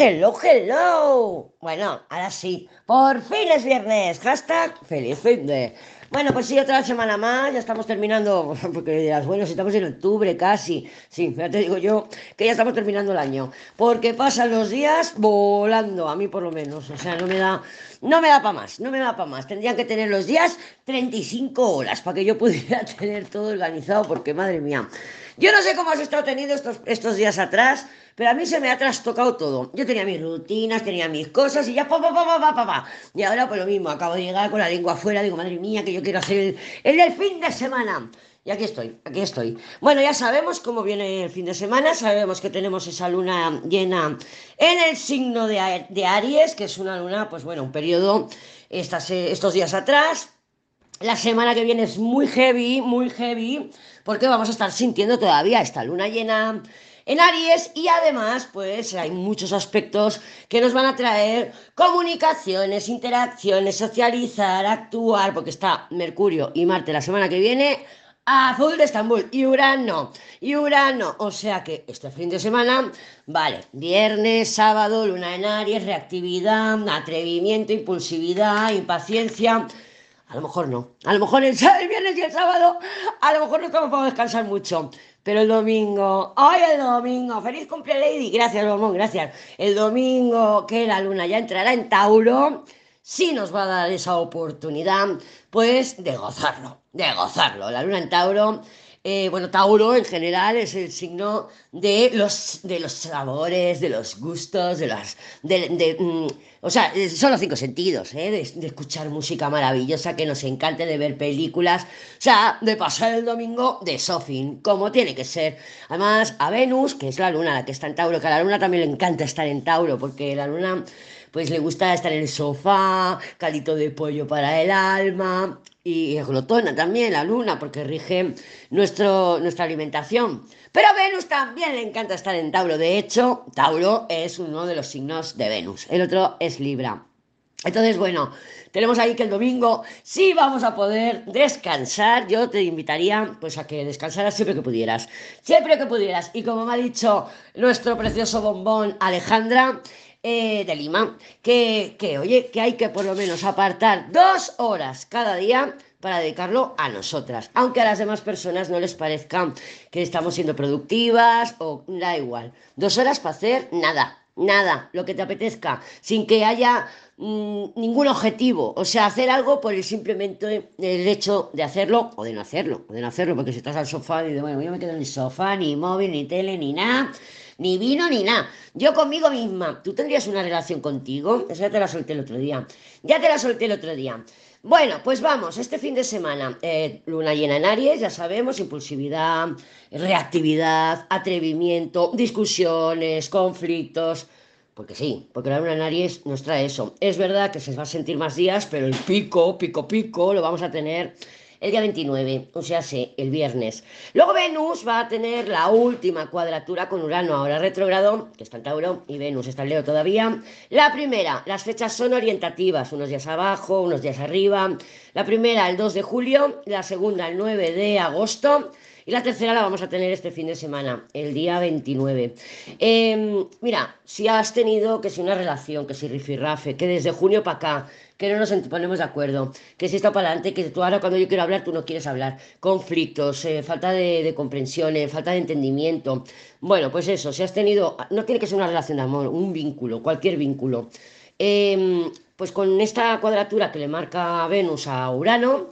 Hello, hello. Bueno, ahora sí. Por fin es viernes. Hashtag feliz fin de. Bueno, pues sí, otra semana más, ya estamos terminando, porque dirás, bueno, si estamos en octubre casi, sí, ya te digo yo que ya estamos terminando el año, porque pasan los días volando, a mí por lo menos, o sea, no me da, no me da para más, no me da para más, tendrían que tener los días 35 horas para que yo pudiera tener todo organizado, porque madre mía, yo no sé cómo has estado teniendo estos, estos días atrás, pero a mí se me ha trastocado todo. Yo tenía mis rutinas, tenía mis cosas y ya pa, pa, pa, pa, Y ahora pues lo mismo, acabo de llegar con la lengua afuera, digo, madre mía, que yo quiero hacer el, el fin de semana. Y aquí estoy, aquí estoy. Bueno, ya sabemos cómo viene el fin de semana, sabemos que tenemos esa luna llena en el signo de, Aries, que es una luna, pues bueno, un periodo estas, estos días atrás. La semana que viene es muy heavy, muy heavy, porque vamos a estar sintiendo todavía esta luna llena en Aries y además pues hay muchos aspectos que nos van a traer comunicaciones, interacciones, socializar, actuar, porque está Mercurio y Marte la semana que viene azul de Estambul y Urano, y Urano, o sea que este fin de semana, vale, viernes, sábado, luna en Aries, reactividad, atrevimiento, impulsividad, impaciencia, a lo mejor no. A lo mejor el, viernes y el sábado, a lo mejor no estamos para descansar mucho. Pero el domingo, ¡ay, el domingo! ¡Feliz cumple, Lady! Gracias, Bomón, gracias. El domingo, que la luna ya entrará en Tauro, sí nos va a dar esa oportunidad, pues, de gozarlo, de gozarlo. La luna en Tauro eh, bueno, Tauro en general es el signo de los, de los sabores, de los gustos, de las... De, mm, o sea, eh, son los cinco sentidos, ¿eh? de, escuchar música maravillosa que nos encante, de ver películas, o sea, de pasar el domingo de sofín, como tiene que ser. Además, a Venus, que es la luna la que está en Tauro, que a la luna también le encanta estar en Tauro, porque la luna pues le gusta estar en el sofá, calito de pollo para el alma, y glotona también, la luna, porque rige nuestro, nuestra alimentación. Pero a Venus también le encanta estar en Tauro. De hecho, Tauro es uno de los signos de Venus. El otro es Libra. Entonces, bueno, tenemos ahí que el domingo sí vamos a poder descansar. Yo te invitaría pues a que descansaras siempre que pudieras. Siempre que pudieras. Y como me ha dicho nuestro precioso bombón Alejandra, eh, de Lima, que, que, oye, que hay que por lo menos apartar dos horas cada día para dedicarlo a nosotras, aunque a las demás personas no les parezca que estamos siendo productivas o da igual. Dos horas para hacer nada, nada, lo que te apetezca, sin que haya mm, ningún objetivo, o sea, hacer algo por el simplemente el hecho de hacerlo o de no hacerlo, o de no hacerlo, porque si estás al sofá y dices, bueno, yo me quedo en el sofá, ni móvil, ni tele, ni nada ni vino ni nada. Yo conmigo misma. ¿Tú tendrías una relación contigo? Esa ya te la solté el otro día. Ya te la solté el otro día. Bueno, pues vamos, este fin de semana, eh, luna llena en Aries, ya sabemos, impulsividad, reactividad, atrevimiento, discusiones, conflictos, porque sí, porque la luna en Aries nos trae eso. Es verdad que se va a sentir más días, pero el pico, pico, pico, lo vamos a tener el día 29, o sea, sí, el viernes. Luego Venus va a tener la última cuadratura con Urano, ahora retrogrado, que está en Tauro, y Venus está en Leo todavía. La primera, las fechas son orientativas, unos días abajo, unos días arriba. La primera, el 2 de julio, la segunda, el 9 de agosto. Y la tercera la vamos a tener este fin de semana, el día 29. Em, mira, si has tenido que si una relación, que si rifirrafe, que desde junio para acá que no nos ponemos de acuerdo, que si está para adelante, que tú ahora cuando yo quiero hablar tú no quieres hablar, conflictos, eh, falta de, comprensión, falta de entendimiento. Bueno, pues eso, si has tenido, no tiene que ser una relación de amor, un vínculo, cualquier vínculo. Em, pues con esta cuadratura que le marca Venus a Urano,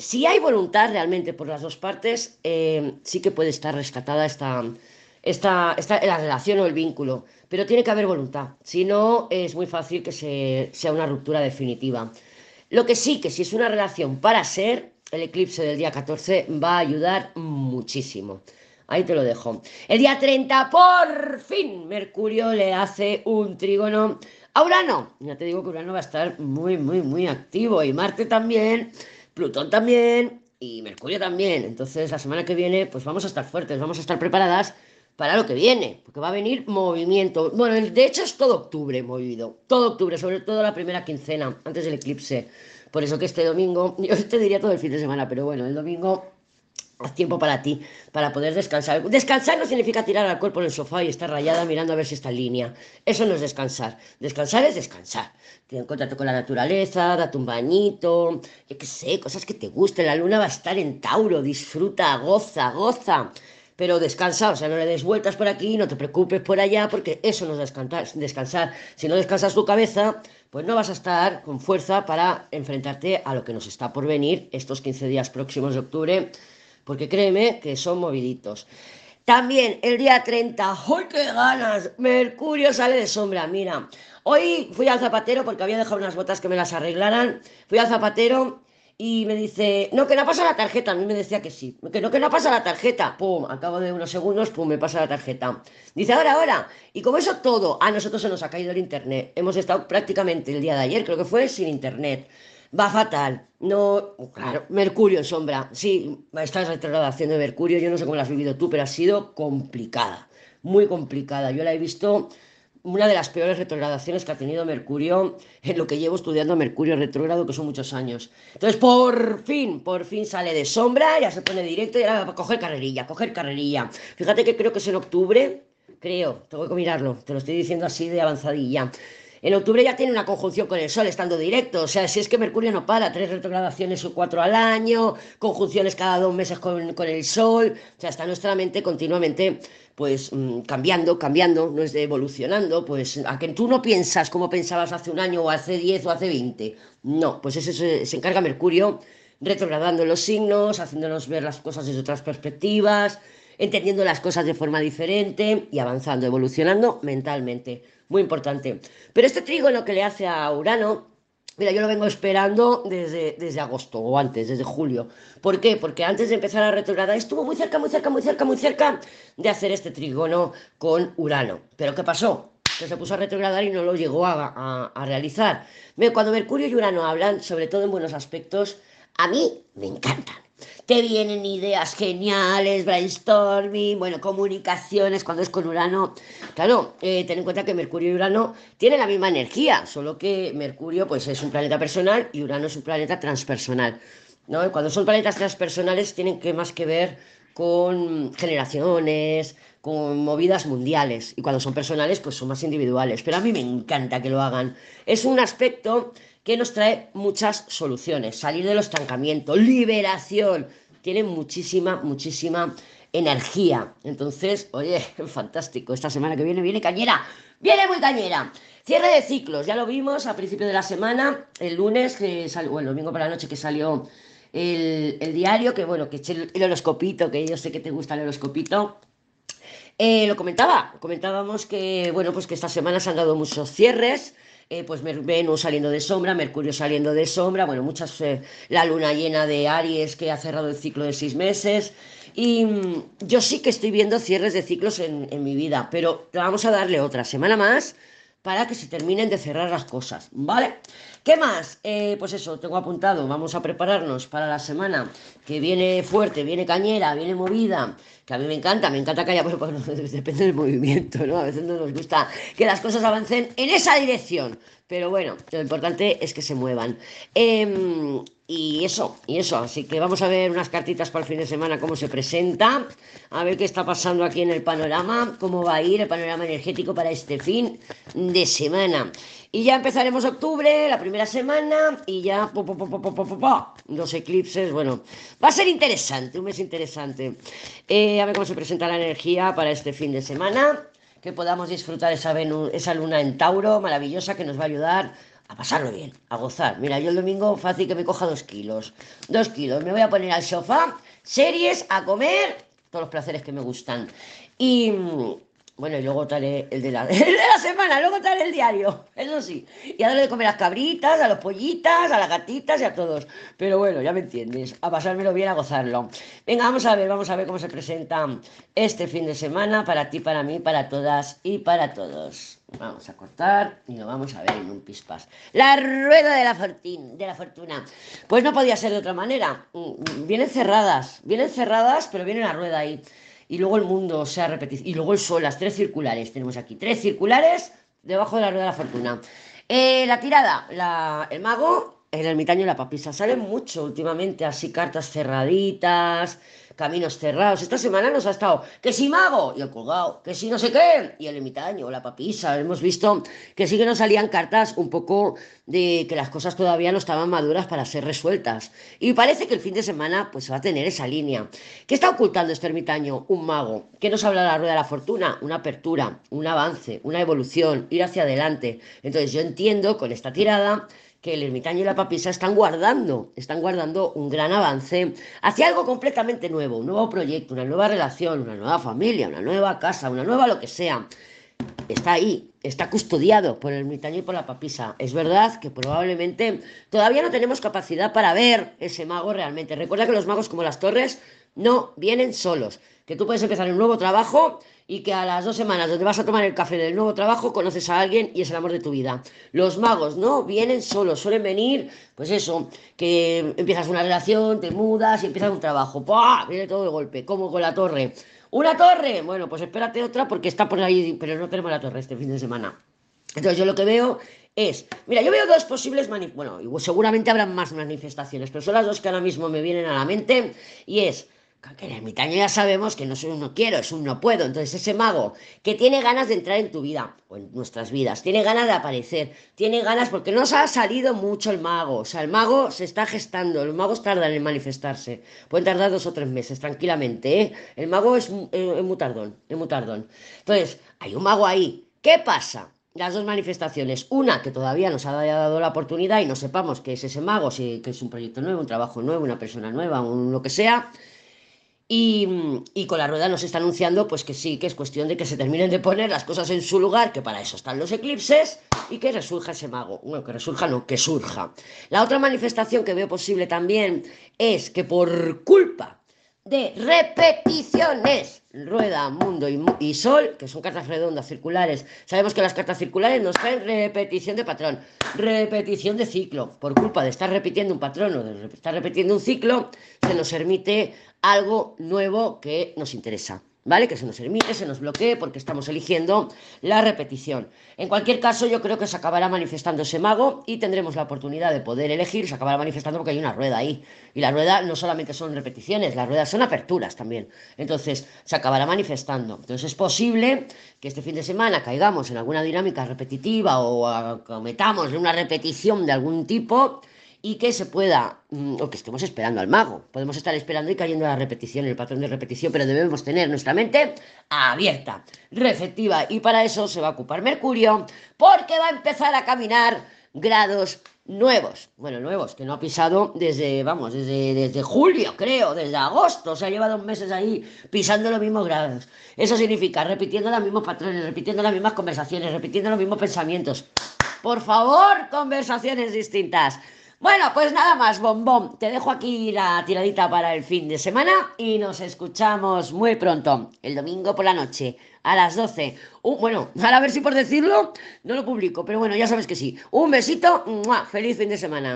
si hay voluntad realmente por las dos partes, em, sí que puede estar rescatada esta, esta, esta, la relación o el vínculo pero tiene que haber voluntad, si no es muy fácil que sea una ruptura definitiva. Lo que sí, que si es una relación para ser, el eclipse del día 14 va a ayudar muchísimo. Ahí te lo dejo. El día 30, por fin, Mercurio le hace un trígono a Urano. Ya te digo que Urano va a estar muy, muy, muy activo. Y Marte también, Plutón también y Mercurio también. Entonces, la semana que viene, pues vamos a estar fuertes, vamos a estar preparadas para lo que viene, porque va a venir movimiento. Bueno, de hecho es todo octubre movido, todo octubre, sobre todo la primera quincena, antes del eclipse. Por eso que este domingo, yo te diría todo el fin de semana, pero bueno, el domingo Tiempo para ti, para poder descansar. Descansar no significa tirar al cuerpo en el sofá y estar rayada mirando a ver si está en línea. Eso no es descansar. Descansar es descansar. Ten contacto con la naturaleza, date un bañito, yo qué sé, cosas que te gusten. La luna va a estar en Tauro, disfruta, goza, goza. Pero descansa, o sea, no le des vueltas por aquí, no te preocupes por allá, porque eso no es descansar. descansar. Si no descansas tu cabeza, pues no vas a estar con fuerza para enfrentarte a lo que nos está por venir estos 15 días próximos de octubre porque créeme que son moviditos. También el día 30, ¡ay qué ganas! Mercurio sale de sombra, mira. Hoy fui al zapatero porque había dejado unas botas que me las arreglaran. Fui al zapatero y me dice, no, que no pasa la tarjeta. A mí me decía que sí, que no, que no pasa la tarjeta. Pum, al cabo de unos segundos, pum, me pasa la tarjeta. Dice, ahora, ahora. Y como eso todo, a nosotros se nos ha caído el internet. Hemos estado prácticamente el día de ayer, creo que fue, sin internet va fatal. No, claro, Mercurio en sombra. Sí, esta retrogradación de Mercurio, yo no sé cómo la has vivido tú, pero ha sido complicada, muy complicada. Yo la he visto una de las peores retrogradaciones que ha tenido Mercurio en lo que llevo estudiando Mercurio retrógrado, que son muchos años. Entonces, por fin, por fin sale de sombra, ya se pone directo y ahora va a coger carrerilla, coger carrerilla. Fíjate que creo que es en octubre, creo, tengo que mirarlo, te lo estoy diciendo así de avanzadilla. En octubre ya tiene una conjunción con el Sol estando directo. O sea, si es que Mercurio no para, tres retrogradaciones o cuatro al año, conjunciones cada dos meses con, el Sol. O sea, está nuestra mente continuamente pues mm, cambiando, cambiando, no es de evolucionando, pues a que tú no piensas como pensabas hace un año o hace diez o hace veinte. No, pues eso se, se encarga Mercurio retrogradando los signos, haciéndonos ver las cosas desde otras perspectivas, entendiendo las cosas de forma diferente y avanzando, evolucionando mentalmente muy importante. Pero este trígono que le hace a Urano, mira, yo lo vengo esperando desde, desde agosto o antes, desde julio. ¿Por qué? Porque antes de empezar a retrogradar estuvo muy cerca, muy cerca, muy cerca, muy cerca de hacer este trígono con Urano. ¿Pero qué pasó? que se puso a retrogradar y no lo llegó a, a, realizar. Cuando Mercurio y Urano hablan, sobre todo en buenos aspectos, a mí me encantan te vienen ideas geniales, brainstorming, bueno, comunicaciones cuando es con Urano. Claro, eh, ten en cuenta que Mercurio y Urano tienen la misma energía, solo que Mercurio pues, es un planeta personal y Urano es un planeta transpersonal. ¿no? Cuando son planetas transpersonales tienen que más que ver con generaciones, con movidas mundiales. Y cuando son personales, pues son más individuales. Pero a mí me encanta que lo hagan. Es un aspecto que nos trae muchas soluciones. Salir del estancamiento, liberación. Tiene muchísima, muchísima energía. Entonces, oye, fantástico. Esta semana que viene viene cañera. Viene muy cañera. Cierre de ciclos. Ya lo vimos a principio de la semana. El lunes, que salió, bueno, el domingo por la noche que salió el, diario, que bueno, que eché el, el, horoscopito, que yo sé que te gusta el horoscopito. Eh, lo comentaba, comentábamos que, bueno, pues que esta semana se han dado muchos cierres, eh, pues Venus saliendo de sombra, Mercurio saliendo de sombra, bueno, muchas, eh, la luna llena de Aries que ha cerrado el ciclo de seis meses. Y mm, yo sí que estoy viendo cierres de ciclos en, en mi vida, pero vamos a darle otra semana más para que se terminen de cerrar las cosas, ¿vale? ¿Qué más? Eh, pues eso, tengo apuntado, vamos a prepararnos para la semana que viene fuerte, viene cañera, viene movida, que a mí me encanta, me encanta que haya, pues, pues, depende del movimiento, ¿no? A veces no nos gusta que las cosas avancen en esa dirección, pero bueno, lo importante es que se muevan. Em, y eso, y eso, así que vamos a ver unas cartitas para el fin de semana, cómo se presenta, a ver qué está pasando aquí en el panorama, cómo va a ir el panorama energético para este fin de semana. Y ya empezaremos octubre, la primera semana, y ya po, po, po, los eclipses, bueno, va a ser interesante, un mes interesante. Eh, a ver cómo se presenta la energía para este fin de semana que podamos disfrutar esa, esa luna en Tauro maravillosa que nos va a ayudar a pasarlo bien, a gozar. Mira, yo el domingo fácil que me coja dos kilos. Dos kilos. Me voy a poner al sofá, series, a comer, todos los placeres que me gustan. Y, bueno, y luego traeré el de, la, semana, luego traeré el diario, eso sí. Y a darle de comer a las cabritas, a los pollitas, a las gatitas y a todos. Pero bueno, ya me entiendes, a pasármelo bien, a gozarlo. Venga, vamos a ver, vamos a ver cómo se presenta este fin de semana para ti, para mí, para todas y para todos. Vamos a cortar y lo vamos a ver en un pispas. La rueda de la, de la fortuna. Pues no podía ser de otra manera. Mm, vienen cerradas, vienen cerradas, pero viene la rueda ahí y luego el mundo se ha repetido, y luego el sol, las tres circulares, tenemos aquí tres circulares debajo de la rueda de la fortuna. Eh, la tirada, la, el mago, el ermitaño y la papisa, salen mucho últimamente, así cartas cerraditas, caminos cerrados. Esta semana nos ha estado que si mago y el colgado, que si no sé qué, y el ermitaño, la papisa. Hemos visto que sí que nos salían cartas un poco de que las cosas todavía no estaban maduras para ser resueltas. Y parece que el fin de semana pues va a tener esa línea. ¿Qué está ocultando este ermitaño? Un mago. ¿Qué nos habla la rueda de la fortuna? Una apertura, un avance, una evolución, ir hacia adelante. Entonces yo entiendo con esta tirada que el ermitaño y la papisa están guardando, están guardando un gran avance hacia algo completamente nuevo, un nuevo proyecto, una nueva relación, una nueva familia, una nueva casa, una nueva lo que sea. Está ahí, está custodiado por el ermitaño y por la papisa. Es verdad que probablemente todavía no tenemos capacidad para ver ese mago realmente. Recuerda que los magos como las torres no vienen solos, que tú puedes empezar un nuevo trabajo y que a las dos semanas donde vas a tomar el café del nuevo trabajo conoces a alguien y es el amor de tu vida. Los magos no vienen solos, suelen venir, pues eso, que empiezas una relación, te mudas y empiezas un trabajo. ¡Pah! Viene todo de golpe, como con la torre. ¿Una torre? Bueno, pues espérate otra porque está por ahí, pero no tenemos la torre este fin de semana. Entonces yo lo que veo es, mira, yo veo dos posibles, bueno, seguramente habrán más manifestaciones, pero son las dos que ahora mismo me vienen a la mente y es que el ermitaño ya sabemos que no es un no quiero, es un no puedo. Entonces ese mago que tiene ganas de entrar en tu vida o en nuestras vidas, tiene ganas de aparecer, tiene ganas porque no se ha salido mucho el mago. O sea, el mago se está gestando, los magos tardan en manifestarse. Pueden tardar dos o tres meses, tranquilamente. ¿eh? El mago es, eh, es muy tardón, es muy tardón. Entonces, hay un mago ahí. ¿Qué pasa? las dos manifestaciones. Una, que todavía nos ha dado la oportunidad y no sepamos qué es ese mago, si que es un proyecto nuevo, un trabajo nuevo, una persona nueva, un lo que sea. Y, con la rueda nos está anunciando pues que sí, que es cuestión de que se terminen de poner las cosas en su lugar, que para eso están los eclipses, y que resurja ese mago. Bueno, que resurja no, que surja. La otra manifestación que veo posible también es que por culpa de repeticiones, rueda, mundo y, sol, que son cartas redondas, circulares. Sabemos que las cartas circulares nos traen repetición de patrón, repetición de ciclo. Por culpa de estar repitiendo un patrón o de estar repitiendo un ciclo, se nos permite algo nuevo que nos interesa. ¿Vale? Que se nos emite, se nos bloquee porque estamos eligiendo la repetición. En cualquier caso, yo creo que se acabará manifestando ese mago y tendremos la oportunidad de poder elegir, se acabará manifestando porque hay una rueda ahí. Y la rueda no solamente son repeticiones, las ruedas son aperturas también. Entonces, se acabará manifestando. Entonces, es posible que este fin de semana caigamos en alguna dinámica repetitiva o cometamos una repetición de algún tipo y que se pueda, mm, o que estemos esperando al mago. Podemos estar esperando y cayendo a la repetición, el patrón de repetición, pero debemos tener nuestra mente abierta, receptiva, y para eso se va a ocupar Mercurio, porque va a empezar a caminar grados nuevos, bueno, nuevos, que no ha pisado desde, vamos, desde, desde julio, creo, desde agosto, se ha llevado meses ahí pisando los mismos grados. Eso significa repitiendo los mismos patrones, repitiendo las mismas conversaciones, repitiendo los mismos pensamientos. Por favor, conversaciones distintas. Bueno, pues nada más, bombón. Te dejo aquí la tiradita para el fin de semana y nos escuchamos muy pronto, el domingo por la noche, a las 12. bueno, a ver si por decirlo no lo publico, pero bueno, ya sabes que sí. Un besito, feliz fin de semana.